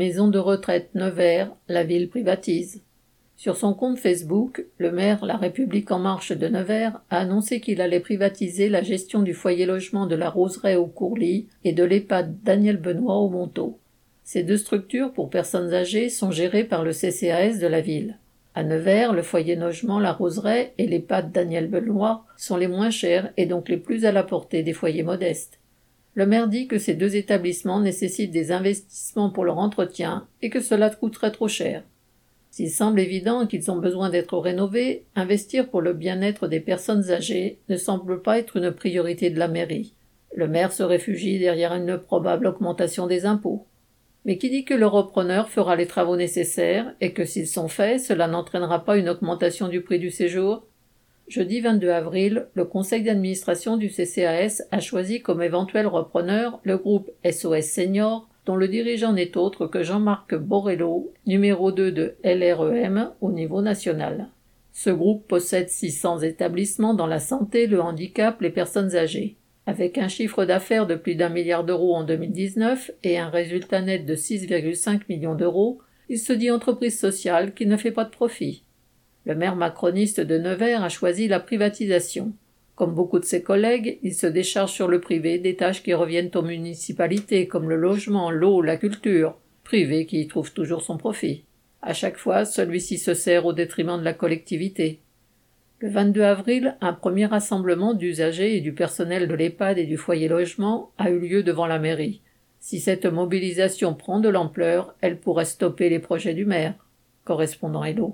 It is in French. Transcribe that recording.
Maison de retraite Nevers, la ville privatise. Sur son compte Facebook, le maire La République en marche de Nevers a annoncé qu'il allait privatiser la gestion du foyer logement de la Roseraie au Courlis et de l'EHPAD Daniel Benoît au Monteau. Ces deux structures pour personnes âgées sont gérées par le CCAS de la ville. À Nevers, le foyer logement La Roseraie et l'EHPAD Daniel Benoît sont les moins chers et donc les plus à la portée des foyers modestes. Le maire dit que ces deux établissements nécessitent des investissements pour leur entretien et que cela coûterait trop cher. S'il semble évident qu'ils ont besoin d'être rénovés, investir pour le bien-être des personnes âgées ne semble pas être une priorité de la mairie. Le maire se réfugie derrière une probable augmentation des impôts. Mais qui dit que le repreneur fera les travaux nécessaires et que s'ils sont faits, cela n'entraînera pas une augmentation du prix du séjour? Jeudi 22 avril, le conseil d'administration du CCAS a choisi comme éventuel repreneur le groupe SOS Senior, dont le dirigeant n'est autre que Jean-Marc Borello, numéro 2 de LREM au niveau national. Ce groupe possède 600 établissements dans la santé, le handicap, les personnes âgées. Avec un chiffre d'affaires de plus d'un milliard d'euros en 2019 et un résultat net de 6,5 millions d'euros, il se dit entreprise sociale qui ne fait pas de profit. Le maire macroniste de Nevers a choisi la privatisation. Comme beaucoup de ses collègues, il se décharge sur le privé des tâches qui reviennent aux municipalités, comme le logement, l'eau, la culture, privé qui y trouve toujours son profit. À chaque fois, celui-ci se sert au détriment de la collectivité. Le 22 avril, un premier rassemblement d'usagers et du personnel de l'EHPAD et du foyer logement a eu lieu devant la mairie. Si cette mobilisation prend de l'ampleur, elle pourrait stopper les projets du maire. Correspondant Hello.